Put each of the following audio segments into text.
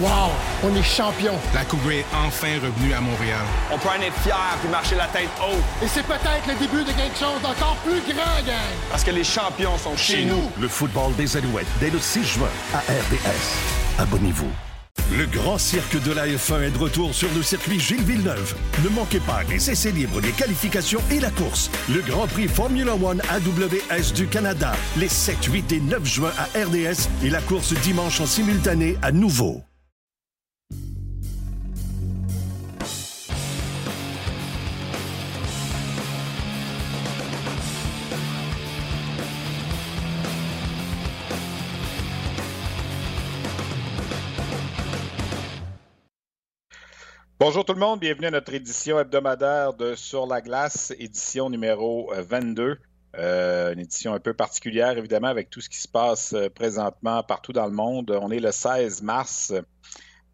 Wow! On est champion! La Coupe est enfin revenue à Montréal. On peut en être fiers puis marcher la tête haute. Et c'est peut-être le début de quelque chose d'encore plus grand, gang! Parce que les champions sont chez, nous. Le football des Alouettes, dès le 6 juin, à RDS. Abonnez-vous. Le grand cirque de la F1 est de retour sur le circuit Gilles Villeneuve. Ne manquez pas les essais libres, les qualifications et la course. Le Grand Prix Formula One AWS du Canada, les 7, 8 et 9 juin à RDS et la course dimanche en simultané à nouveau. Bonjour tout le monde, bienvenue à notre édition hebdomadaire de Sur la glace, édition numéro 22. Euh, euh, une édition un peu particulière, évidemment, avec tout ce qui se passe euh, présentement partout dans le monde. On est le 16 mars.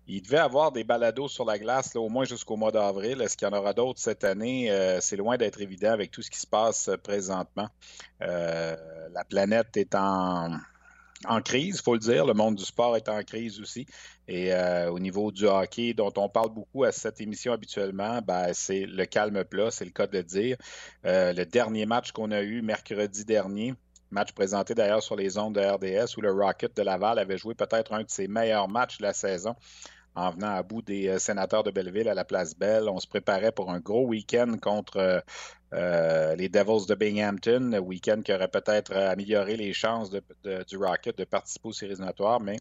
Il devait avoir des balados sur la glace, au moins jusqu'au mois d'avril. Est-ce qu'il y en aura d'autres cette année? c'est loin d'être évident avec tout ce qui se passe présentement. la planète est en, en crise, il faut le dire. Le monde du sport est en crise aussi. Et euh, au niveau du hockey, dont on parle beaucoup à cette émission habituellement, ben, c'est le calme plat, c'est le cas de le dire. Euh, le dernier match qu'on a eu mercredi dernier, match présenté d'ailleurs sur les ondes de RDS, où le Rocket de Laval avait joué peut-être un de ses meilleurs matchs de la saison en venant à bout des euh, sénateurs de Belleville à la place Belle. On se préparait pour un gros week-end contre euh, les Devils de Binghamton, week-end qui aurait peut-être amélioré les chances du Rocket de participer aux séries éliminatoires, mais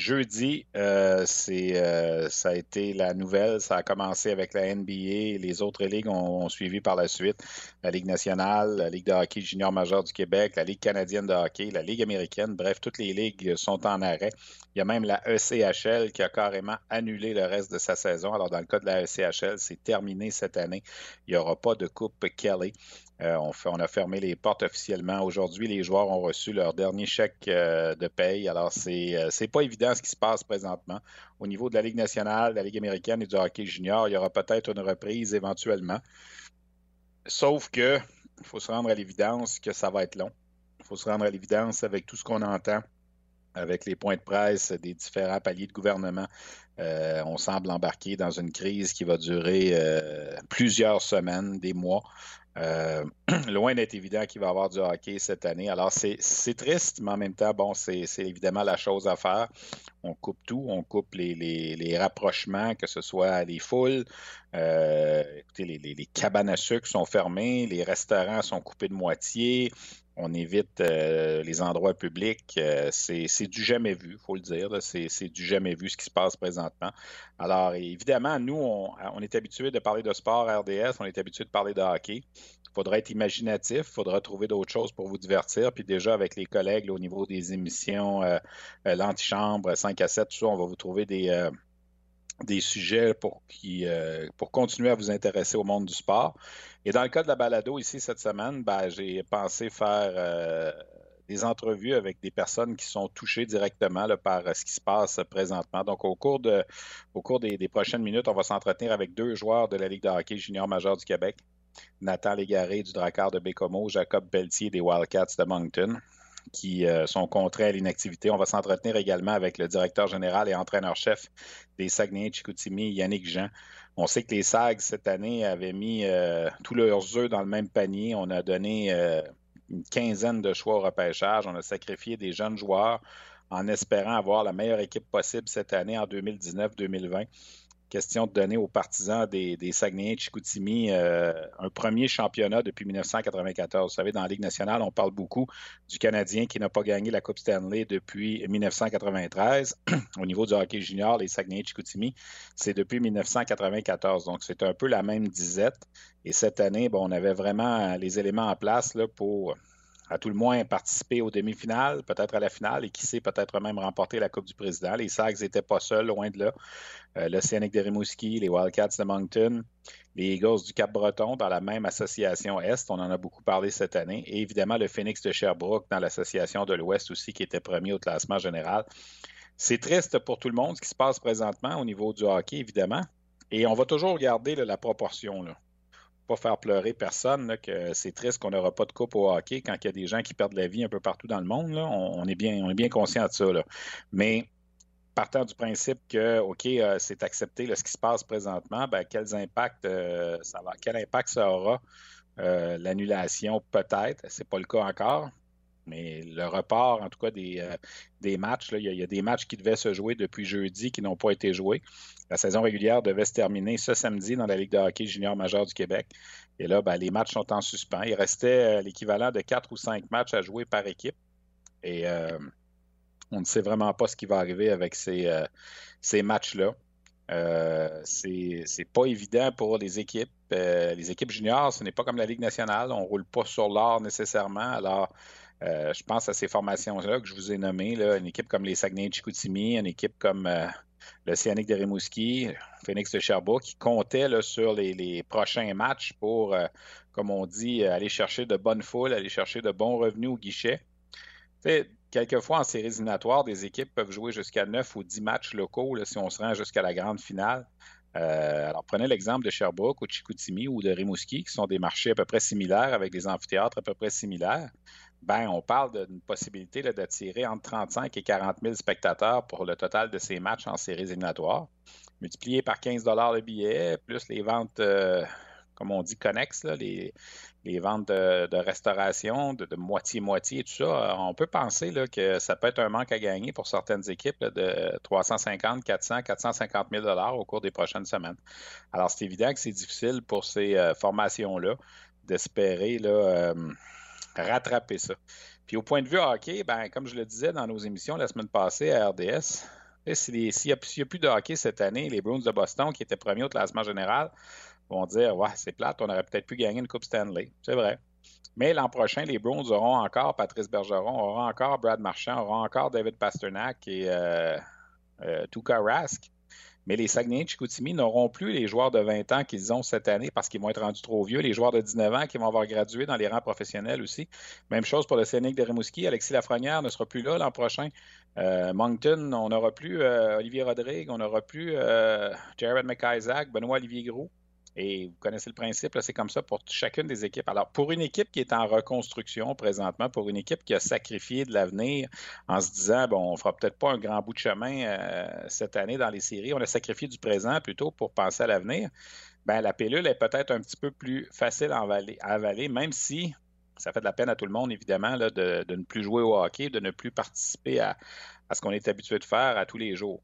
Jeudi, euh, euh, ça a été la nouvelle. Ça a commencé avec la NBA. Les autres ligues ont, suivi par la suite. La Ligue nationale, la Ligue de hockey junior majeur du Québec, la Ligue canadienne de hockey, la Ligue américaine. Bref, toutes les ligues sont en arrêt. Il y a même la ECHL qui a carrément annulé le reste de sa saison. Alors, dans le cas de la ECHL, c'est terminé cette année. Il n'y aura pas de Coupe Kelly. Euh, on, a fermé les portes officiellement. Aujourd'hui, les joueurs ont reçu leur dernier chèque de paye. Alors, c'est n'est pas évident ce qui se passe présentement. Au niveau de la Ligue nationale, de la Ligue américaine et du hockey junior, il y aura peut-être une reprise éventuellement. Sauf que il faut se rendre à l'évidence que ça va être long. Il faut se rendre à l'évidence avec tout ce qu'on entend avec les points de presse des différents paliers de gouvernement. on semble embarquer dans une crise qui va durer plusieurs semaines, des mois. Euh, loin d'être évident qu'il va y avoir du hockey cette année. Alors, c'est triste, mais en même temps, bon, c'est évidemment la chose à faire. On coupe tout, on coupe les, rapprochements, que ce soit les foules. Euh, écoutez, les, les, cabanes à sucre sont fermées, les restaurants sont coupés de moitié on évite euh, les endroits publics. Euh, c'est du jamais vu, il faut le dire. C'est du jamais vu ce qui se passe présentement. Alors, évidemment, nous, on, est habitué de parler de sport RDS, on est habitué de parler de hockey. Il faudra être imaginatif, il faudra trouver d'autres choses pour vous divertir. Puis déjà, avec les collègues au niveau des émissions, euh, l'antichambre, 5 à 7, tout ça, on va vous trouver des des sujets pour, qui, pour continuer à vous intéresser au monde du sport. Et dans le cas de la balado ici cette semaine, ben, j'ai pensé faire euh, des entrevues avec des personnes qui sont touchées directement par ce qui se passe présentement. Donc, au cours, de, au cours des, prochaines minutes, on va s'entretenir avec deux joueurs de la Ligue de hockey junior majeur du Québec. Nathan Légaré du Drakkar de Bécomo, Jacob Pelletier des Wildcats de Moncton qui euh, sont contraints à l'inactivité. On va s'entretenir également avec le directeur général et entraîneur-chef des Saguenay-Chicoutimi, Yannick Jean, on sait que les SAG cette année avaient mis euh, tous leurs œufs dans le même panier. On a donné euh, une quinzaine de choix au repêchage. On a sacrifié des jeunes joueurs en espérant avoir la meilleure équipe possible cette année en 2019-2020 question de donner aux partisans des, des Saguenayens Chicoutimi euh, un premier championnat depuis 1994. Vous savez, dans la Ligue nationale, on parle beaucoup du Canadien qui n'a pas gagné la Coupe Stanley depuis 1993. Au niveau du hockey junior, les Saguenayens de Chicoutimi, c'est depuis 1994. Donc, c'est un peu la même disette. Et cette année, bon, on avait vraiment les éléments en place là, pour à tout le moins participer aux demi-finales, peut-être à la finale, et qui sait, peut-être même remporter la Coupe du Président. Les Sags n'étaient pas seuls, loin de là. Euh, L'Océanique de Rimouski, les Wildcats de Moncton, les Eagles du Cap-Breton dans la même association Est, on en a beaucoup parlé cette année, et évidemment le Phoenix de Sherbrooke dans l'association de l'Ouest aussi, qui était premier au classement général. C'est triste pour tout le monde ce qui se passe présentement au niveau du hockey, évidemment, et on va toujours regarder la proportion. Pas faire pleurer personne que c'est triste qu'on n'aura pas de coupe au hockey quand il y a des gens qui perdent la vie un peu partout dans le monde. On, est bien, on est bien conscient de ça. Mais partant du principe que, OK, euh, c'est accepté ce qui se passe présentement, ben, impacts, ça va, quel impact ça aura? L'annulation, peut-être, c'est pas le cas encore, mais le report, en tout cas, des, des matchs, il, y a, des matchs qui devaient se jouer depuis jeudi qui n'ont pas été joués. La saison régulière devait se terminer ce samedi dans la Ligue de hockey junior majeur du Québec. Et là, ben, les matchs sont en suspens. Il restait l'équivalent de quatre ou cinq matchs à jouer par équipe. Et on ne sait vraiment pas ce qui va arriver avec ces, euh, ces matchs-là. Euh, c'est pas évident pour les équipes. Euh, les équipes juniors, ce n'est pas comme la Ligue nationale. On ne roule pas sur l'or nécessairement. Alors, euh, je pense à ces formations-là que je vous ai nommées, une équipe comme les Saguenay-Chicoutimi, une équipe comme le Cyanic de Rimouski, Phoenix de Sherbrooke, qui comptaient sur les, prochains matchs pour, comme on dit, aller chercher de bonnes foules, aller chercher de bons revenus au guichet. Quelquefois, en séries éliminatoires, des équipes peuvent jouer jusqu'à 9 ou 10 matchs locaux si on se rend jusqu'à la grande finale. Euh, alors, prenez l'exemple de Sherbrooke ou de Chicoutimi ou de Rimouski, qui sont des marchés à peu près similaires avec des amphithéâtres à peu près similaires. Ben, on parle d'une possibilité d'attirer entre 35 et 40 000 spectateurs pour le total de ces matchs en séries éliminatoires. Multiplié par 15 le billet, plus les ventes, euh, comme on dit, connexes, les, les ventes de, restauration de moitié-moitié, tout ça, euh, on peut penser là, que ça peut être un manque à gagner pour certaines équipes de 350, 400, 450 000 au cours des prochaines semaines. Alors, c'est évident que c'est difficile pour ces euh, formations-là d'espérer euh, rattraper ça. Puis au point de vue hockey, ben, comme je le disais dans nos émissions la semaine passée à RDS, s'il n'y a, plus de hockey cette année, les Bruins de Boston, qui étaient premiers au classement général, vont dire Ouais, c'est plate, on aurait peut-être pu gagner une Coupe Stanley. C'est vrai. Mais l'an prochain, les Browns auront encore Patrice Bergeron, auront encore Brad Marchand, auront encore David Pasternak et euh, euh Tuka Rask. Mais les Saguenay Chicoutimi n'auront plus les joueurs de 20 ans qu'ils ont cette année parce qu'ils vont être rendus trop vieux. Les joueurs de 19 ans qui vont avoir gradué dans les rangs professionnels aussi. Même chose pour le Scénic de Rimouski. Alexis Lafrenière ne sera plus là l'an prochain. Euh, Moncton, on n'aura plus euh, Olivier Rodrigue, on n'aura plus Jared McIsaac, Benoît Olivier Gros. Et vous connaissez le principe, c'est comme ça pour chacune des équipes. Alors, pour une équipe qui est en reconstruction présentement, pour une équipe qui a sacrifié de l'avenir en se disant, bon, on fera peut-être pas un grand bout de chemin euh, cette année dans les séries, on a sacrifié du présent plutôt pour penser à l'avenir, ben la pilule est peut-être un petit peu plus facile à avaler, même si ça fait de la peine à tout le monde, évidemment, de, ne plus jouer au hockey, de ne plus participer à, à ce qu'on est habitué de faire à tous les jours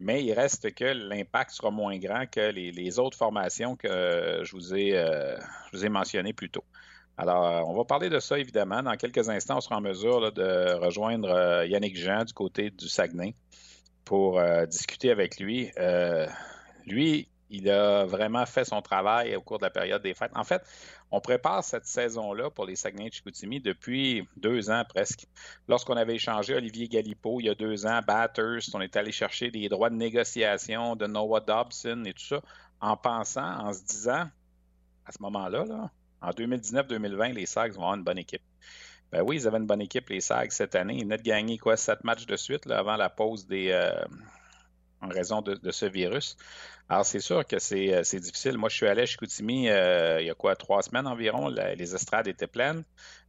mais il reste que l'impact sera moins grand que les, autres formations que je vous ai, euh, mentionnées plus tôt. Alors, on va parler de ça, évidemment. Dans quelques instants, on sera en mesure de rejoindre euh, Yannick Jean du côté du Saguenay pour euh, discuter avec lui. lui, il a vraiment fait son travail au cours de la période des fêtes. En fait, on prépare cette saison-là pour les Saguenay-Chicoutimi depuis deux ans presque. Lorsqu'on avait échangé Olivier Galipo il y a deux ans, Batters, on est allé chercher des droits de négociation de Noah Dobson et tout ça, en pensant, en se disant, à ce moment-là, là, en 2019-2020, les Sags vont avoir une bonne équipe. Ben oui, ils avaient une bonne équipe, les Sags, cette année. Ils venaient de gagner quoi, sept matchs de suite avant la pause des, euh, en raison de, ce virus. Alors, c'est sûr que c'est, euh, difficile. Moi, je suis allé à Chicoutimi euh, il y a quoi, trois semaines environ. les estrades étaient pleines.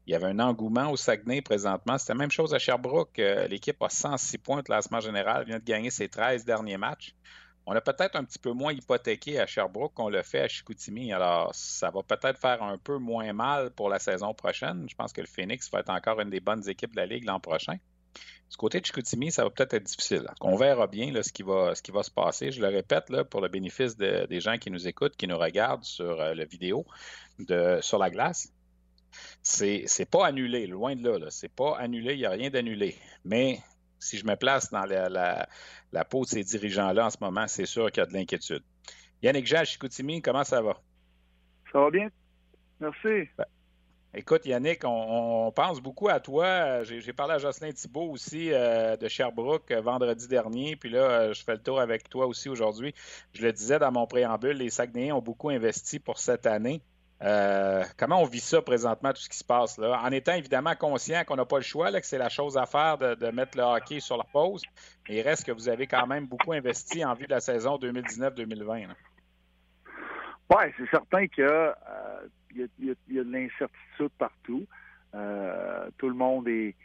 Il y avait un engouement au Saguenay présentement. C'était la même chose à Sherbrooke. Euh, l'équipe a 106 points de classement général, vient de gagner ses 13 derniers matchs. On a peut-être un petit peu moins hypothéqué à Sherbrooke qu'on le fait à Chicoutimi. Alors, ça va peut-être faire un peu moins mal pour la saison prochaine. Je pense que le Phoenix va être encore une des bonnes équipes de la Ligue l'an prochain. Du côté de Chicoutimi, ça va peut-être être difficile. On verra bien ce, qui va, ce qui va se passer. Je le répète, là, pour le bénéfice des gens qui nous écoutent, qui nous regardent sur euh, la vidéo de, sur la glace. C'est, c'est pas annulé, loin de là. là. C'est pas annulé, il n'y a rien d'annulé. Mais si je me place dans la, peau de ces dirigeants-là en ce moment, c'est sûr qu'il y a de l'inquiétude. Yannick Jean, Chicoutimi, comment ça va? Ça va bien? Merci. Ben, Écoute, Yannick, on, pense beaucoup à toi. J'ai parlé à Jocelyn Thibault aussi euh, de Sherbrooke euh, vendredi dernier. Puis là, euh, je fais le tour avec toi aussi aujourd'hui. Je le disais dans mon préambule, les Saguenayens ont beaucoup investi pour cette année. comment on vit ça présentement, tout ce qui se passe là? En étant évidemment conscient qu'on n'a pas le choix, que c'est la chose à faire de, mettre le hockey sur la pause. Mais il reste que vous avez quand même beaucoup investi en vue de la saison 2019-2020. Oui, c'est certain que il y, a, de l'incertitude partout. Euh, tout le monde est,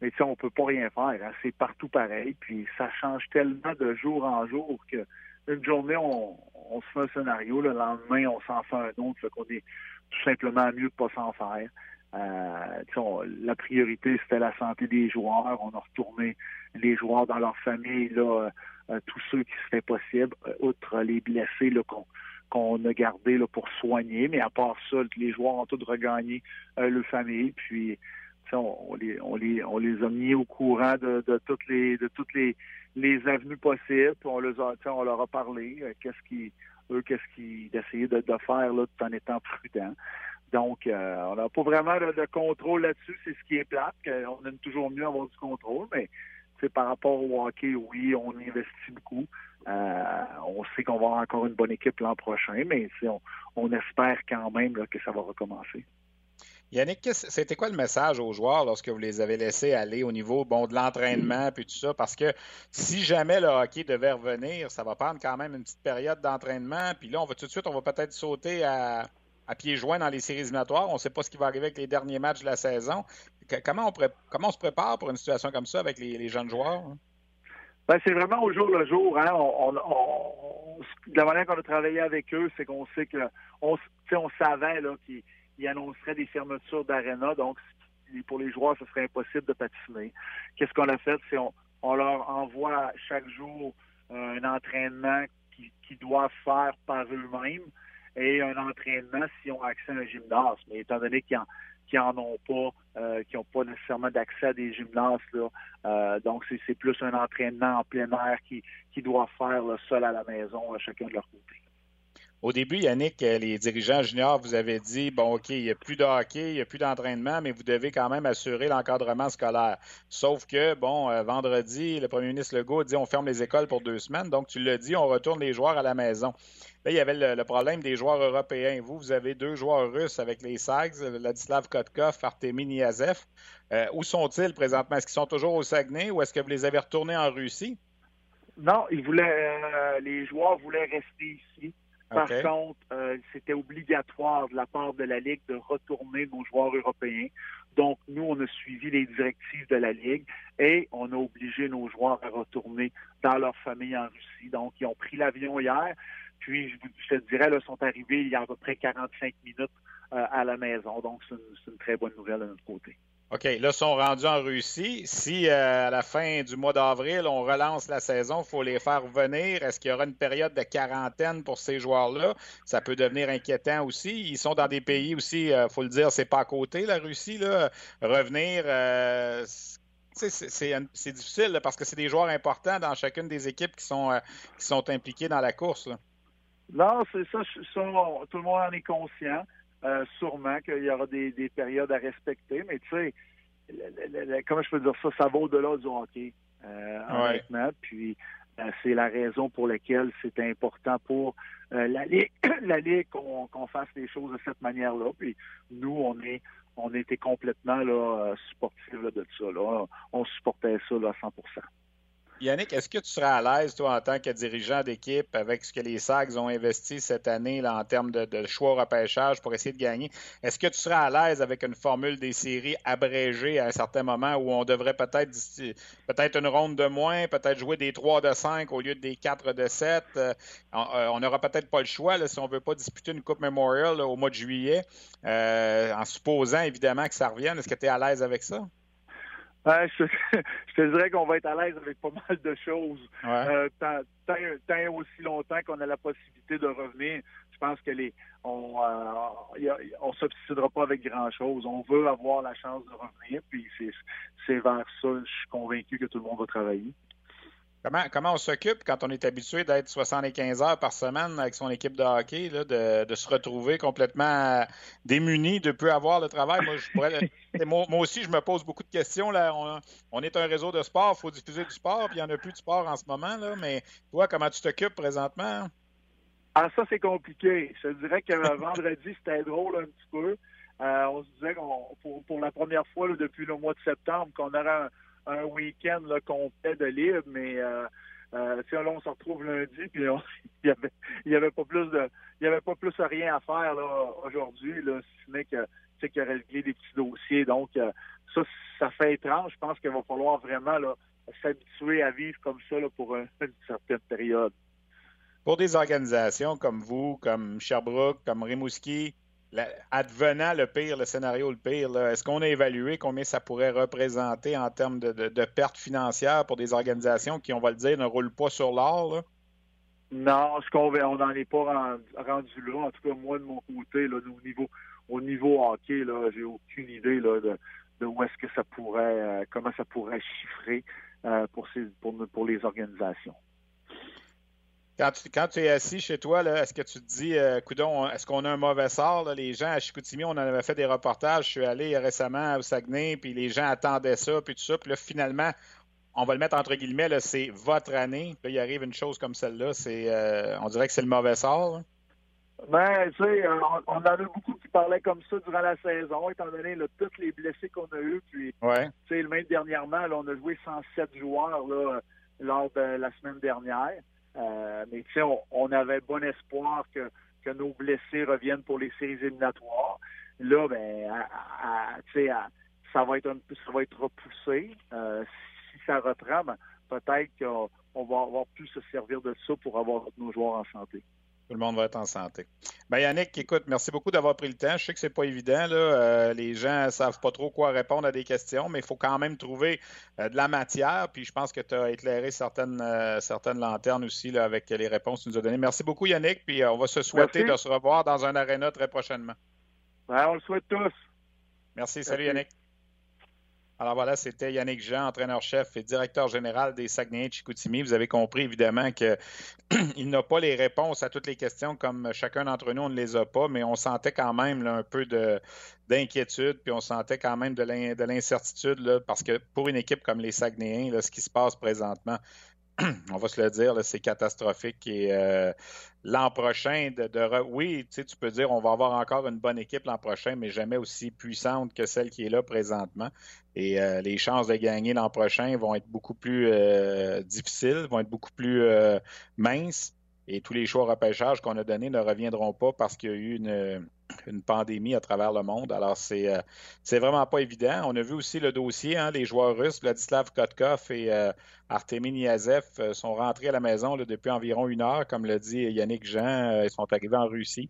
mais on ne peut pas rien faire. Hein. C'est partout pareil. Puis ça change tellement de jour en jour que une journée, on, se fait un scénario, le lendemain, on s'en fait un autre, qu'on est tout simplement mieux de pas s'en faire. Euh, la priorité, c'était la santé des joueurs. On a retourné les joueurs dans leur famille, là, euh, tous ceux qui c'était possible, euh, outre les blessés qu'on a gardés là, pour soigner. Mais à part ça, les joueurs ont tous regagné leur famille. Puis on, les, on, les, a mis au courant de, toutes les de les, avenues possibles. on les a, on leur a parlé. qu'est-ce qui eux, qu'est-ce qu'ils essayaient de, de, faire là, tout en étant prudents. Donc, euh, on n'a pas vraiment de, contrôle là-dessus. C'est ce qui est plate. On aime toujours mieux avoir du contrôle, mais par rapport au hockey, oui, on investit beaucoup. Euh, on sait qu'on va avoir encore une bonne équipe l'an prochain, mais on, espère quand même que ça va recommencer. Yannick, c'était quoi le message aux joueurs lorsque vous les avez laissés aller au niveau bon, de l'entraînement puis tout ça? Parce que si jamais le hockey devait revenir, ça va prendre quand même une petite période d'entraînement. Puis là, on va tout de suite, on va peut-être sauter à, pieds joints dans les séries éliminatoires. On ne sait pas ce qui va arriver avec les derniers matchs de la saison. Comment on, comment on se prépare pour une situation comme ça avec les, jeunes joueurs? Hein? Ben, c'est vraiment au jour le jour. Hein. la manière qu'on a travaillé avec eux, c'est qu'on sait que on, on savait qu'ils annonceraient des fermetures d'aréna, donc pour les joueurs, ce serait impossible de patiner. Qu'est-ce qu'on a fait? C'est on, on leur envoie chaque jour un entraînement qu'ils doivent faire par eux-mêmes et un entraînement s'ils ont accès à un gymnase. Mais étant donné qu'ils n'en ont pas, euh, qui n'ont pas nécessairement d'accès à des gymnases. Là. Euh, donc, c'est plus un entraînement en plein air qui, qui doit faire le seul à la maison, à chacun de leur côté. Au début, Yannick, euh, les dirigeants juniors vous avaient dit bon, OK, il n'y a plus de hockey, il n'y a plus d'entraînement, mais vous devez quand même assurer l'encadrement scolaire. Sauf que, bon, euh, vendredi, le premier ministre Legault a dit on ferme les écoles pour deux semaines. Donc, tu l'as dit, on retourne les joueurs à la maison. Là, il y avait le, problème des joueurs européens. Vous, vous avez deux joueurs russes avec les Sags, Ladislav Kotkov, Artemi Niazev. Euh, où sont-ils présentement? Est-ce qu'ils sont toujours au Saguenay ou est-ce que vous les avez retournés en Russie? Non, ils voulaient, les joueurs voulaient rester ici. Par contre, euh, c'était obligatoire de la part de la Ligue de retourner nos joueurs européens. Donc, nous, on a suivi les directives de la Ligue et on a obligé nos joueurs à retourner dans leur famille en Russie. Donc, ils ont pris l'avion hier. Puis, je, te dirais, ils sont arrivés il y a à peu près 45 minutes euh, à la maison. Donc, c'est une, une très bonne nouvelle de notre côté. OK, là, ils sont rendus en Russie. Si euh, à la fin du mois d'avril, on relance la saison, il faut les faire venir. Est-ce qu'il y aura une période de quarantaine pour ces joueurs-là? Ça peut devenir inquiétant aussi. Ils sont dans des pays aussi, il euh, faut le dire, c'est pas à côté, la Russie. Là. Revenir, euh, c'est difficile parce que c'est des joueurs importants dans chacune des équipes qui sont, qui sont impliquées dans la course. Non, c'est ça, tout le monde en est conscient. Euh, sûrement qu'il y aura des, périodes à respecter, mais tu sais, comment je peux dire ça, ça va au-delà du hockey, euh, honnêtement. Puis euh, c'est la raison pour laquelle c'est important pour la Ligue, la Ligue qu'on fasse les choses de cette manière-là. Puis nous, on est on était complètement là, sportifs de ça. Là. On supportait ça là, à 100 Yannick, est-ce que tu serais à l'aise, toi, en tant que dirigeant d'équipe, avec ce que les Sags ont investi cette année là, en termes de, choix au repêchage pour essayer de gagner? Est-ce que tu serais à l'aise avec une formule des séries abrégée à un certain moment où on devrait peut-être peut-être une ronde de moins, peut-être jouer des 3 de 5 au lieu des 4 de 7? Euh, euh, on n'aura peut-être pas le choix là, si on ne veut pas disputer une Coupe Memorial au mois de juillet, euh, en supposant évidemment que ça revienne. Est-ce que tu es à l'aise avec ça? je, te dirais qu'on va être à l'aise avec pas mal de choses. Euh, tant, aussi longtemps qu'on a la possibilité de revenir, je pense que les on euh, on s'obstinera pas avec grand chose. On veut avoir la chance de revenir, puis c'est vers ça, je suis convaincu que tout le monde va travailler. Comment, on s'occupe quand on est habitué d'être 75 heures par semaine avec son équipe de hockey, de, se retrouver complètement démuni, de peu avoir le travail? Moi, moi, aussi, je me pose beaucoup de questions. Là. On, est un réseau de sport, il faut diffuser du sport, puis il n'y en a plus de sport en ce moment. Là. Mais toi, comment tu t'occupes présentement? Ah, ça, c'est compliqué. Je dirais que vendredi, c'était drôle un petit peu. Euh, on se disait qu'on, pour, la première fois depuis le mois de septembre qu'on aurait un un week-end complet de libre, mais euh, Euh, là, on se retrouve lundi, puis il n'y avait, avait pas plus de, il y avait pas plus rien à faire là aujourd'hui, là, si ce n'est que c'est qu'il des petits dossiers. Donc, euh, ça, ça fait étrange. Je pense qu'il va falloir vraiment s'habituer à vivre comme ça là, pour une, certaine période. Pour des organisations comme vous, comme Sherbrooke, comme Rimouski, advenant le pire, le scénario le pire, est-ce qu'on a évalué combien ça pourrait représenter en termes de, pertes financières pour des organisations qui, on va le dire, ne roulent pas sur l'or? Non, ce qu'on on n'en est pas rendu, là. En tout cas, moi, de mon côté, au niveau, au hockey, j'ai aucune idée de, où est-ce que ça pourrait, euh, comment ça pourrait chiffrer euh, pour les organisations. Quand tu, es assis chez toi, est-ce que tu te dis, euh, coudon, est-ce qu'on a un mauvais sort? Les gens à Chicoutimi, on en avait fait des reportages. Je suis allé récemment au Saguenay, puis les gens attendaient ça, puis tout ça. Puis là, finalement, on va le mettre entre guillemets, c'est votre année. Puis là, il arrive une chose comme celle-là. C'est, euh, on dirait que c'est le mauvais sort. Ben, tu sais, on, en a beaucoup qui parlaient comme ça durant la saison, étant donné tous les blessés qu'on a eus. Puis, ouais. tu sais, même dernièrement, là, on a joué 107 joueurs là, lors de la semaine dernière. Euh, mais tu sais, on, avait bon espoir que, que nos blessés reviennent pour les séries éliminatoires. Là, ben, tu sais, ça va être un ça va être repoussé. Euh, si ça reprend, ben, peut-être qu'on va avoir pu se servir de ça pour avoir nos joueurs en santé. Tout le monde va être en santé. Ben Yannick, écoute, merci beaucoup d'avoir pris le temps. Je sais que c'est pas évident. Là. Euh, les gens ne savent pas trop quoi répondre à des questions, mais il faut quand même trouver euh, de la matière. Puis je pense que tu as éclairé certaines, euh, certaines lanternes aussi là, avec les réponses que tu nous as données. Merci beaucoup, Yannick. Puis on va se souhaiter de se revoir dans un aréna très prochainement. Ben, on le souhaite tous. Merci. Salut, Yannick. Alors voilà, c'était Yannick Jean, entraîneur-chef et directeur général des Saguenayens de Chicoutimi. Vous avez compris évidemment qu'il n'a pas les réponses à toutes les questions comme chacun d'entre nous, on ne les a pas, mais on sentait quand même un peu d'inquiétude, puis on sentait quand même de l'incertitude parce que pour une équipe comme les Saguenayens, ce qui se passe présentement, on va se le dire, c'est catastrophique. Et euh, l'an prochain, de, oui, tu peux dire on va avoir encore une bonne équipe l'an prochain, mais jamais aussi puissante que celle qui est là présentement. Et euh, les chances de gagner l'an prochain vont être beaucoup plus euh, difficiles, vont être beaucoup plus minces. Et tous les choix repêchage qu'on a donnés ne reviendront pas parce qu'il y a eu une, pandémie à travers le monde. Alors, c'est euh, vraiment pas évident. On a vu aussi le dossier, hein, les joueurs russes, Vladislav Kotkov et euh, Artemi Niazev euh, sont rentrés à la maison depuis environ une heure, comme l'a dit Yannick Jean. ils sont arrivés en Russie.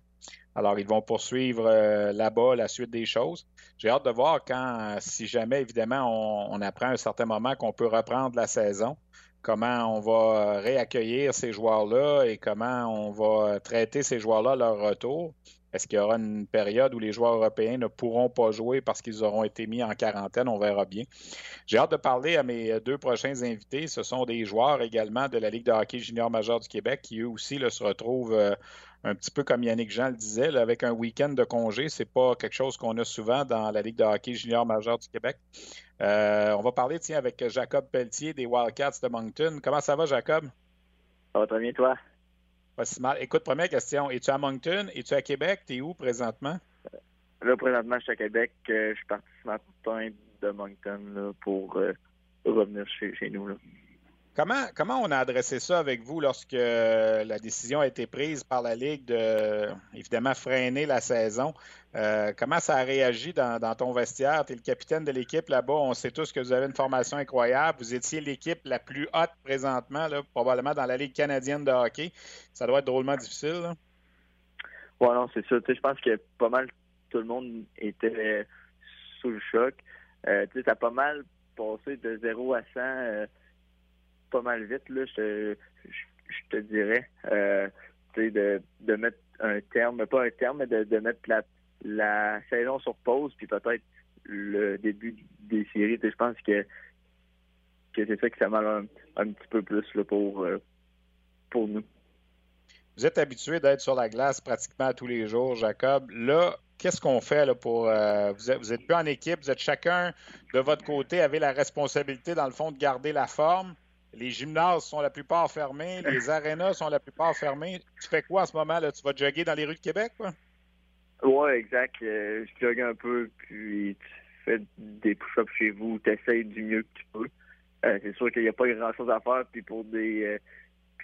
Alors, ils vont poursuivre là-bas la suite des choses. J'ai hâte de voir quand, si jamais, évidemment, on, on apprend à un certain moment qu'on peut reprendre la saison comment on va réaccueillir ces joueurs-là et comment on va traiter ces joueurs-là à leur retour. Est-ce qu'il y aura une période où les joueurs européens ne pourront pas jouer parce qu'ils auront été mis en quarantaine? On verra bien. J'ai hâte de parler à mes deux prochains invités. Ce sont des joueurs également de la Ligue de hockey junior majeur du Québec qui, eux aussi, se retrouvent euh, un petit peu comme Yannick Jean le disait, avec un week-end de congé. Ce n'est pas quelque chose qu'on a souvent dans la Ligue de hockey junior majeur du Québec. Euh, on va parler, tiens, avec Jacob Pelletier des Wildcats de Moncton. Comment ça va, Jacob? Ça va très bien, toi? Pas si mal. Écoute, première question. Es-tu à Moncton? Es-tu à Québec? T'es où présentement? Là, présentement, je suis à Québec. Euh, je suis parti ce matin de Moncton pour euh, revenir chez, chez nous. Là. Comment, comment on a adressé ça avec vous lorsque la décision a été prise par la Ligue de, évidemment, freiner la saison? Euh, comment ça a réagi dans, ton vestiaire? Tu es le capitaine de l'équipe là-bas. On sait tous que vous avez une formation incroyable. Vous étiez l'équipe la plus haute présentement, probablement dans la Ligue canadienne de hockey. Ça doit être drôlement difficile. Oui, non, c'est ça. je pense que pas mal tout le monde était sous le choc. Euh, tu sais, pas mal passé de 0 à 100 pas mal vite, là, je, te dirais. Euh, de, de mettre un terme, pas un terme, mais de, de mettre la, la saison sur pause, puis peut-être le début des séries. Je pense que, que c'est ça qui ça mal un, un, petit peu plus là, pour, euh, pour nous. Vous êtes habitué d'être sur la glace pratiquement tous les jours, Jacob. Là, qu'est-ce qu'on fait là, pour. Euh, vous, êtes, vous êtes plus en équipe, vous êtes chacun de votre côté, avez la responsabilité, dans le fond, de garder la forme. Les gymnases sont la plupart fermés, les arénas sont la plupart fermés. Tu fais quoi en ce moment? Là? Tu vas jogger dans les rues de Québec? Quoi? Oui, exact. Euh, je jogue un peu, puis tu fais des push-ups chez vous, tu essaies du mieux que tu peux. c'est sûr qu'il n'y a pas grand-chose à faire. Puis pour des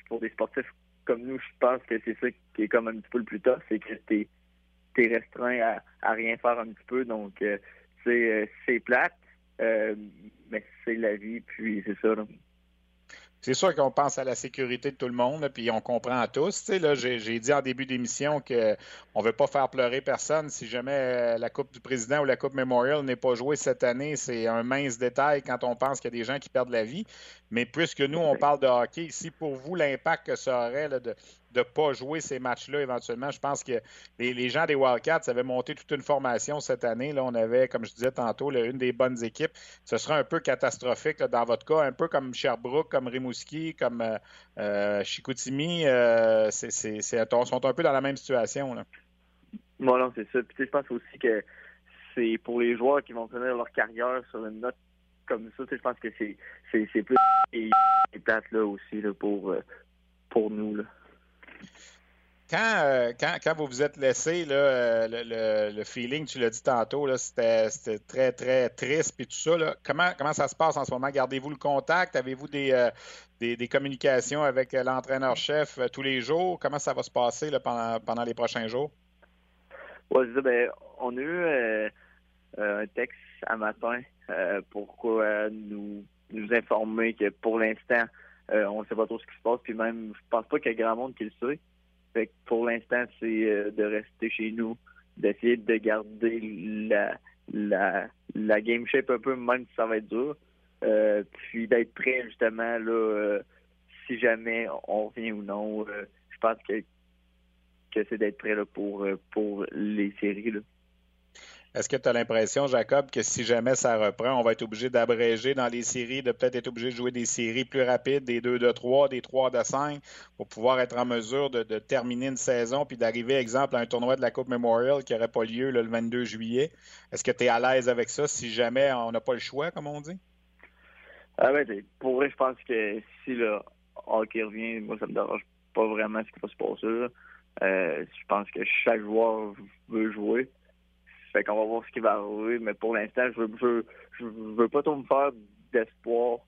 pour des sportifs comme nous, je pense que c'est ça qui est comme un petit peu le plus tough, c'est que tu es, restreint à, à, rien faire un petit peu. Donc, c'est plate, mais c'est la vie, puis c'est ça. C'est sûr qu'on pense à la sécurité de tout le monde, puis on comprend tous. Là, j'ai, dit en début d'émission qu'on ne veut pas faire pleurer personne. Si jamais euh, la Coupe du Président ou la Coupe Memorial n'est pas jouée cette année, c'est un mince détail quand on pense qu'il y a des gens qui perdent la vie. Mais puisque nous, on parle de hockey, ici, pour vous, l'impact que ça aurait de, de ne pas jouer ces matchs-là éventuellement. Je pense que les, gens des Wildcats avaient monté toute une formation cette année. Là, on avait, comme je disais tantôt, une des bonnes équipes. Ce sera un peu catastrophique dans votre cas, un peu comme Sherbrooke, comme Rimouski, comme euh, euh Chicoutimi. Euh, c'est, sont un peu dans la même situation. Là. non, c'est ça. Puis, je pense aussi que c'est pour les joueurs qui vont finir leur carrière sur une note comme ça. Je pense que c'est, c'est, plus et, plate là aussi là, pour, euh, pour nous. Là. Euh, quand, quand, vous vous êtes laissé, euh, le, feeling, tu l'as dit tantôt, c'était très, très triste et tout ça. Comment, comment ça se passe en ce moment? Gardez-vous le contact? Avez-vous des, euh, communications avec l'entraîneur-chef tous les jours? Comment ça va se passer pendant, les prochains jours? Ben, on a eu un texte un matin pour nous informer que pour l'instant, on ne sait pas trop ce qui se passe. Puis même, je pense pas qu'il y ait grand monde qui le sait pour l'instant, c'est euh, de rester chez nous, d'essayer de garder la, la, la game shape un peu, même si ça va être dur. Euh, puis d'être prêt justement là euh, si jamais on revient ou non. je pense que, que c'est d'être prêt là, pour, pour les séries. Là. Est-ce que tu as l'impression, Jacob, que si jamais ça reprend, on va être obligé d'abréger dans les séries, de peut-être être obligé de jouer des séries plus rapides, des 2 de 3, des 3 de 5, pour pouvoir être en mesure de, terminer une saison puis d'arriver, exemple, à un tournoi de la Coupe Memorial qui n'aurait pas lieu le 22 juillet? Est-ce que tu es à l'aise avec ça si jamais on n'a pas le choix, comme on dit? Ah ben, pour vrai, je pense que si le hockey revient, moi, ça me dérange pas vraiment ce qui va se passer. Euh, je pense que chaque joueur veut jouer. Fait qu'on va voir ce qui va arriver, mais pour l'instant, je veux, je, veux pas trop me faire d'espoir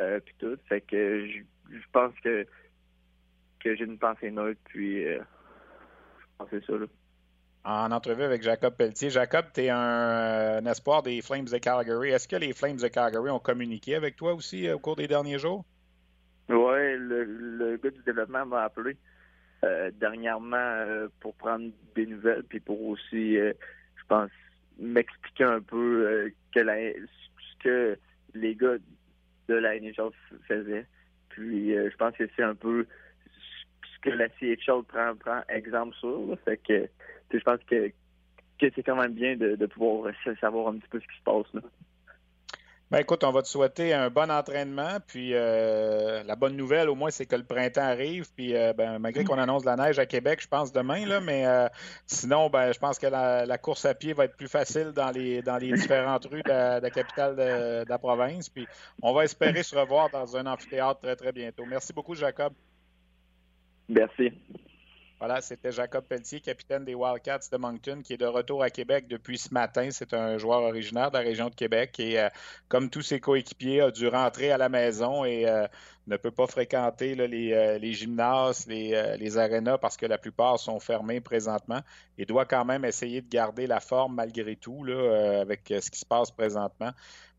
euh, puis tout. Fait que je, pense que que j'ai une pensée neutre, puis euh, je pense que c'est ça. Là. En entrevue avec Jacob Pelletier. Jacob, tu es un, espoir des Flames de Calgary. Est-ce que les Flames de Calgary ont communiqué avec toi aussi euh, au cours des derniers jours? Oui, le, le, gars du développement m'a appelé dernièrement pour prendre des nouvelles, puis pour aussi je pense, m'expliquer un peu euh, que ce que les gars de la NHL faisaient. Puis euh, je pense que c'est un peu ce que la CHL prend, prend exemple sur. Je pense que, que c'est quand même bien de, de pouvoir savoir un petit peu ce qui se passe. Là. Ben écoute, on va te souhaiter un bon entraînement. Puis euh, la bonne nouvelle, au moins, c'est que le printemps arrive. Puis euh, ben, malgré qu'on annonce la neige à Québec, je pense demain, là, mais euh, sinon, ben, je pense que la, course à pied va être plus facile dans les, dans les différentes rues de la, capitale de, de, la province. Puis on va espérer se revoir dans un amphithéâtre très, très bientôt. Merci beaucoup, Jacob. Merci. Voilà, c'était Jacob Pelletier, capitaine des Wildcats de Moncton, qui est de retour à Québec depuis ce matin. C'est un joueur originaire de la région de Québec et, euh, comme tous ses coéquipiers, a dû rentrer à la maison et euh, ne peut pas fréquenter les, euh, les, gymnases, les, les arénas parce que la plupart sont fermés présentement et doit quand même essayer de garder la forme malgré tout avec ce qui se passe présentement.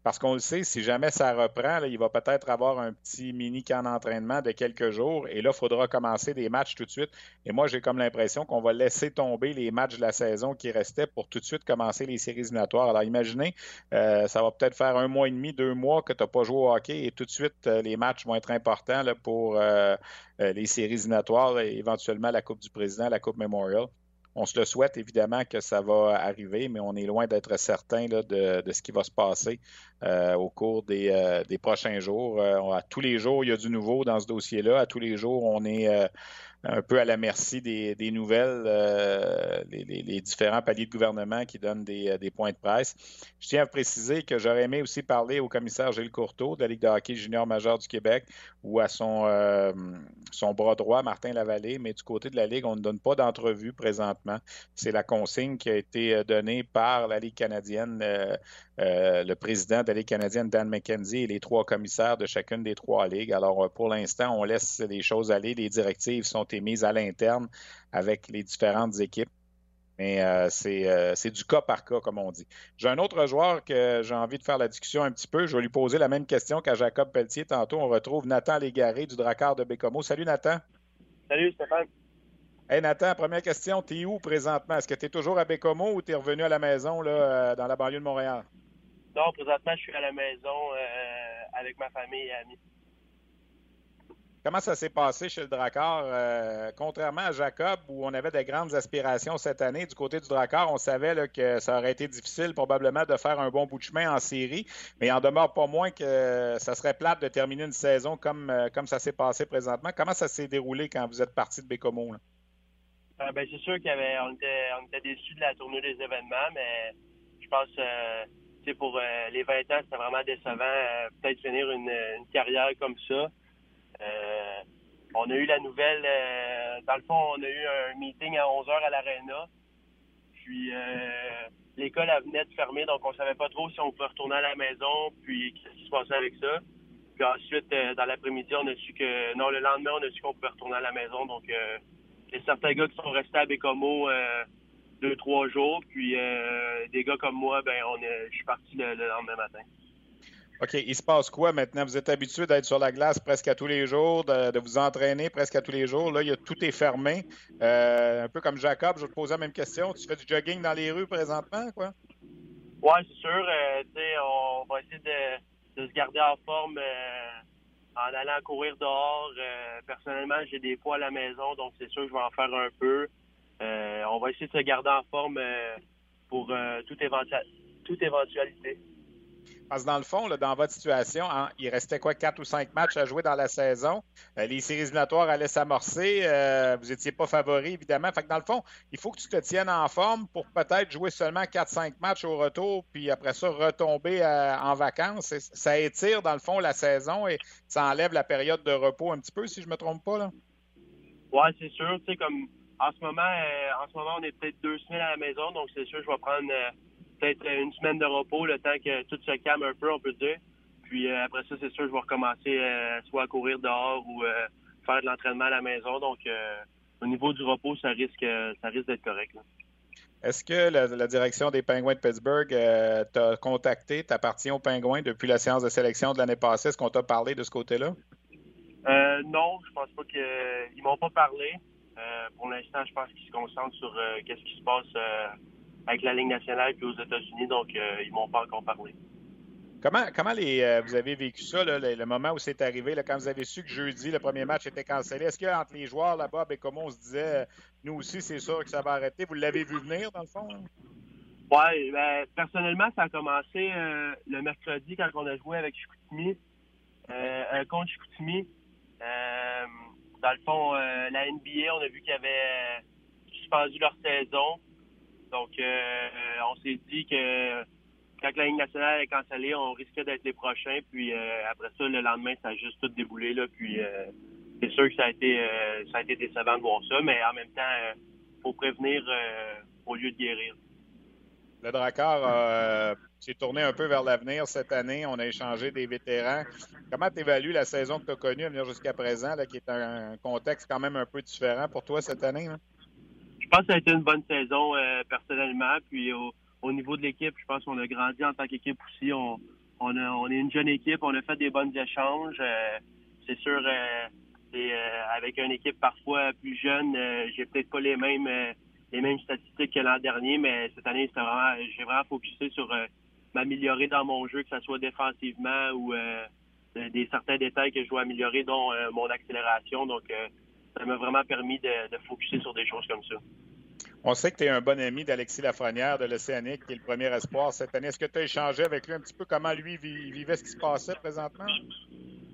Parce qu'on le sait, si jamais ça reprend, il va peut-être avoir un petit mini camp d'entraînement de quelques jours et là, il faudra commencer des matchs tout de suite. Et moi, j'ai comme l'impression qu'on va laisser tomber les matchs de la saison qui restaient pour tout de suite commencer les séries éliminatoires. Alors imaginez, euh, ça va peut-être faire un mois et demi, deux mois que tu n'as pas joué au hockey et tout de suite, euh, les matchs vont être importants pour euh, les séries éliminatoires et éventuellement la Coupe du Président, la Coupe Memorial. On se le souhaite évidemment que ça va arriver, mais on est loin d'être certain de, ce qui va se passer euh, au cours des, euh, prochains jours. Euh, à tous les jours, il y a du nouveau dans ce dossier-là. À tous les jours, on est, un peu à la merci des, nouvelles, les, différents paliers de gouvernement qui donnent des, points de presse. Je tiens à préciser que j'aurais aimé aussi parler au commissaire Gilles Courteau de la Ligue de hockey junior majeur du Québec ou à son, son bras droit, Martin Lavallée, mais du côté de la Ligue, on ne donne pas d'entrevue présentement. C'est la consigne qui a été donnée par la Ligue canadienne, le président de la Ligue canadienne, Dan McKenzie, et les trois commissaires de chacune des trois ligues. Alors, pour l'instant, on laisse les choses aller. Les directives sont émises à l'interne avec les différentes équipes. Mais euh, euh, c'est du cas par cas, comme on dit. J'ai un autre joueur que j'ai envie de faire la discussion un petit peu. Je vais lui poser la même question qu'à Jacob Pelletier tantôt. On retrouve Nathan Légaré du Dracar de Bécomo. Salut Nathan. Salut Stéphane. Hey Nathan, première question. T'es où présentement? Est-ce que tu es toujours à Bécomo ou tu es revenu à la maison là, euh, dans la banlieue de Montréal? Non, présentement, je suis à la maison avec ma famille et amis. Comment ça s'est passé chez le Drakkar? Euh, contrairement à Jacob, où on avait de grandes aspirations cette année, du côté du Drakkar, on savait que ça aurait été difficile probablement de faire un bon bout de chemin en série, mais il en demeure pas moins que ça serait plate de terminer une saison comme, euh, comme ça s'est passé présentement. Comment ça s'est déroulé quand vous êtes parti de Bécomo? Euh, ben, c'est sûr qu'on était, était déçus de la tournée des événements, mais je pense que pour les 20 ans, c'était vraiment décevant peut-être finir une carrière comme ça. Euh, on a eu la nouvelle, euh, dans le fond, on a eu un meeting à 11h à l'Arena. Puis euh, l'école venait de fermer, donc on savait pas trop si on pouvait retourner à la maison, puis qu'est-ce qui se passait avec ça. Puis ensuite, dans l'après-midi, on a su que, non, le lendemain, on a su qu'on pouvait retourner à la maison. Donc, il y a certains gars qui sont restés à Bécomo deux, trois jours. Puis des gars comme moi, ben, on je suis parti le lendemain matin. OK, il se passe quoi maintenant? Vous êtes habitué d'être sur la glace presque à tous les jours, de, vous entraîner presque à tous les jours. Là, il y a, tout est fermé. Euh, un peu comme Jacob, je vais te poser la même question. Tu fais du jogging dans les rues présentement, quoi? Oui, c'est sûr. Euh, on va essayer de, se garder en forme euh, en allant courir dehors. personnellement, j'ai des poids à la maison, donc c'est sûr que je vais en faire un peu. on va essayer de se garder en forme pour toute, toute éventualité. Parce que dans le fond, dans votre situation, hein, il restait quoi, quatre ou cinq matchs à jouer dans la saison. Euh, les séries éliminatoires allaient s'amorcer. Euh, vous n'étiez pas favori, évidemment. Fait que dans le fond, il faut que tu te tiennes en forme pour peut-être jouer seulement 4-5 matchs au retour, puis après ça, retomber euh, en vacances. Ça étire, dans le fond, la saison et ça enlève la période de repos un petit peu, si je me trompe pas. Là. Oui, c'est sûr. Comme en ce moment, en ce moment, on est peut-être deux semaines à la maison, donc c'est sûr, je vais prendre peut-être une semaine de repos, le temps que tout se calme un peu, on peut dire. Puis euh, après ça, c'est sûr, je vais recommencer euh, soit à courir dehors ou euh, faire de l'entraînement à la maison. Donc, au niveau du repos, ça risque, ça risque d'être correct. Est-ce que la, direction des Pingouins de Pittsburgh t'a contacté, t'appartient aux Pingouins depuis la séance de sélection de l'année passée? Est-ce qu'on t'a parlé de ce côté-là? non, je pense pas qu'ils m'ont pas parlé. pour l'instant, je pense qu'ils se concentrent sur qu'est-ce qui se passe avec la Ligue nationale puis aux États-Unis, donc euh, ils m'ont pas encore parlé. Comment, comment les, euh, vous avez vécu ça, le, moment où c'est arrivé, quand vous avez su que jeudi, le premier match était cancellé? Est-ce qu'entre les joueurs là-bas, ben, comment on se disait, euh, nous aussi, c'est sûr que ça va arrêter? Vous l'avez vu venir, dans le fond? Oui, ben, personnellement, ça a commencé le mercredi quand on a joué avec Chicoutimi, un contre Chicoutimi. dans le fond, la NBA, on a vu qu'ils avaient suspendu leur saison. Donc, euh, euh, on s'est dit que quand la Ligue nationale est cancellée, on risquait d'être les prochains. Puis euh, après ça, le lendemain, ça a juste tout déboulé. Là, puis c'est sûr que ça a été ça a été décevant de voir ça, mais en même temps, il faut prévenir au lieu de guérir. Le Drakkar s'est tourné un peu vers l'avenir cette année. On a échangé des vétérans. Comment tu évalues la saison que tu as connue à venir jusqu'à présent, qui est un contexte quand même un peu différent pour toi cette année? Je pense que ça a été une bonne saison euh, personnellement. Puis au, niveau de l'équipe, je pense qu'on a grandi en tant qu'équipe aussi. On, est une jeune équipe, on a fait des bons échanges. Euh, c'est sûr, euh, avec une équipe parfois plus jeune, j'ai peut-être pas les mêmes les mêmes statistiques que l'an dernier, mais cette année, vraiment, j'ai vraiment focusé sur m'améliorer dans mon jeu, que ce soit défensivement ou des certains détails que je dois améliorer, dont mon accélération. Donc, ça m'a vraiment permis de, de focuser sur des choses comme ça. On sait que tu es un bon ami d'Alexis Lafrenière de l'Océanique, qui est le premier espoir cette année. Est-ce que tu as échangé avec lui un petit peu comment lui vivait ce qui se passait présentement?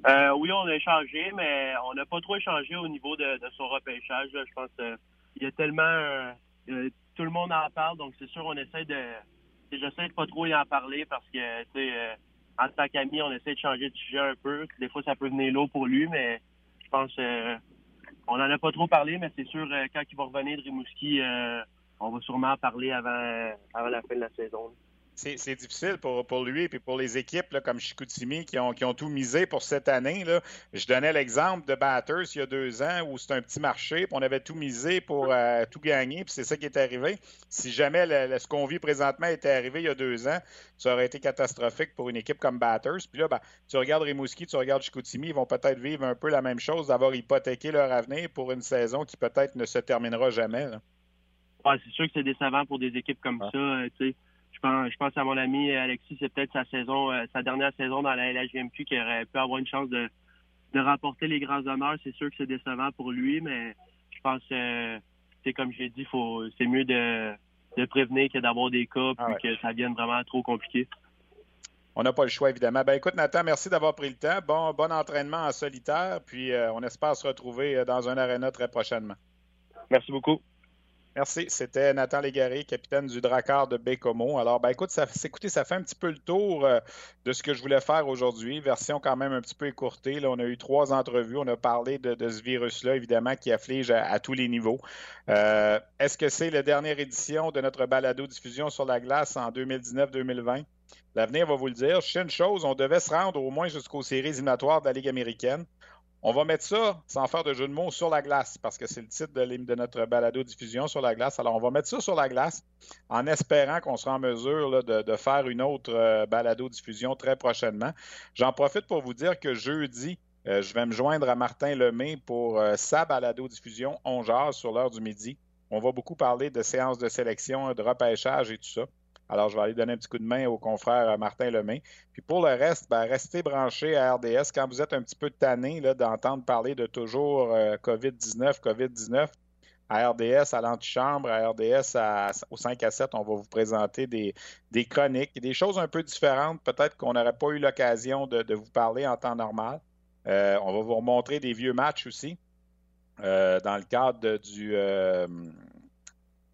Euh, oui, on a échangé, mais on n'a pas trop échangé au niveau de, son repêchage. Je pense qu'il y a tellement... tout le monde en parle, donc c'est sûr on essaie de... J'essaie de pas trop y en parler parce que, tu sais, en tant qu'ami, on essaie de changer de sujet un peu. Des fois, ça peut venir lourd pour lui, mais je pense on n'en a pas trop parlé, mais c'est sûr, quand il va revenir de Rimouski, on va sûrement en parler avant, avant la fin de la saison c'est difficile pour, pour lui et pour les équipes là, comme Chicoutimi qui ont, qui ont tout misé pour cette année. Là. Je donnais l'exemple de Batters il y a deux ans où c'est un petit marché, puis on avait tout misé pour euh, tout gagner, puis c'est ça qui est arrivé. Si jamais ce qu'on vit présentement était arrivé il y a deux ans, ça aurait été catastrophique pour une équipe comme Batters. Puis là, ben, tu regardes Rimouski, tu regardes Chicoutimi, ils vont peut-être vivre un peu la même chose, d'avoir hypothéqué leur avenir pour une saison qui peut-être ne se terminera jamais. Ouais, c'est sûr que c'est décevant pour des équipes comme ça. Euh, je pense, à mon ami Alexis, c'est peut-être sa saison, euh, sa dernière saison dans la LHGMQ qui aurait pu avoir une chance de, de remporter les grands honneurs. C'est sûr que c'est décevant pour lui, mais je pense c'est comme j'ai dit, faut c'est mieux de, de prévenir que d'avoir des cas puis ah que ça vienne vraiment trop compliqué. On n'a pas le choix, évidemment. Ben écoute, Nathan, merci d'avoir pris le temps. Bon, bon entraînement en solitaire, puis euh, on espère se retrouver euh, dans un aréna très prochainement. Merci beaucoup. Merci. C'était Nathan Légaré, capitaine du Dracar de Bécomo. Alors, ben, écoute, ça, écoutez, ça fait un petit peu le tour euh, de ce que je voulais faire aujourd'hui. Version quand même un petit peu écourtée. Là, on a eu trois entrevues. On a parlé de, ce virus-là, évidemment, qui afflige à, tous les niveaux. Euh, est-ce que c'est la dernière édition de notre balado-diffusion sur la glace en 2019-2020? L'avenir va vous le dire. Je une chose, on devait se rendre au moins jusqu'aux séries éliminatoires de la Ligue américaine. On va mettre ça, sans faire de jeu de mots, sur la glace, parce que c'est le titre de, de notre balado-diffusion sur la glace. Alors, on va mettre ça sur la glace en espérant qu'on sera en mesure de, faire une autre euh, balado-diffusion très prochainement. J'en profite pour vous dire que jeudi, euh, je vais me joindre à Martin Lemay pour euh, sa balado-diffusion On sur l'heure du midi. On va beaucoup parler de séances de sélection, de repêchage et tout ça. Alors, je vais aller donner un petit coup de main au confrère euh, Martin Lemay. Puis pour le reste, ben, restez branchés à RDS. Quand vous êtes un petit peu tanné d'entendre parler de toujours COVID-19, euh, COVID-19, à RDS, à l'antichambre, à RDS, au 5 à 7, on va vous présenter des, chroniques, des choses un peu différentes, peut-être qu'on n'aurait pas eu l'occasion de, vous parler en temps normal. Euh, on va vous remontrer des vieux matchs aussi. dans le cadre du,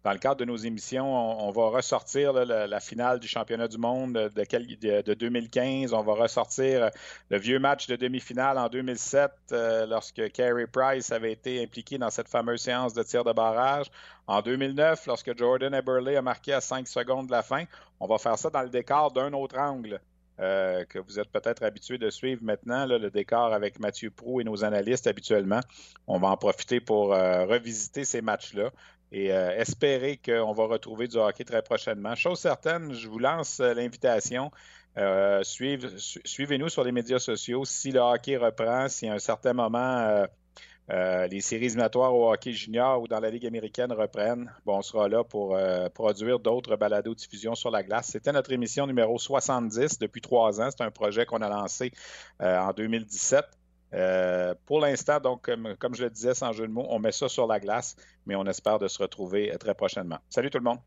dans le cadre de nos émissions, on, va ressortir la, finale du championnat du monde de, 2015. On va ressortir le vieux match de demi-finale en 2007 euh, lorsque Carey Price avait été impliqué dans cette fameuse séance de tir de barrage. En 2009, lorsque Jordan Eberle a marqué à 5 secondes de la fin. On va faire ça dans le décor d'un autre angle. Euh, que vous êtes peut-être habitué de suivre maintenant, le décor avec Mathieu Prou et nos analystes habituellement. On va en profiter pour euh, revisiter ces matchs-là et euh, espérer qu'on va retrouver du hockey très prochainement. Chose certaine, je vous lance euh, l'invitation. Euh, suivez-nous sur les médias sociaux. Si le hockey reprend, si à un certain moment les séries éliminatoires au hockey junior ou dans la Ligue américaine reprennent, bon, on sera là pour produire d'autres balados-diffusions sur la glace. C'était notre émission numéro 70 depuis trois ans. C'est un projet qu'on a lancé en 2017. Euh, pour l'instant, donc, comme, je le disais sans jeu de mots, on met ça sur la glace, mais on espère de se retrouver très prochainement. Salut tout le monde!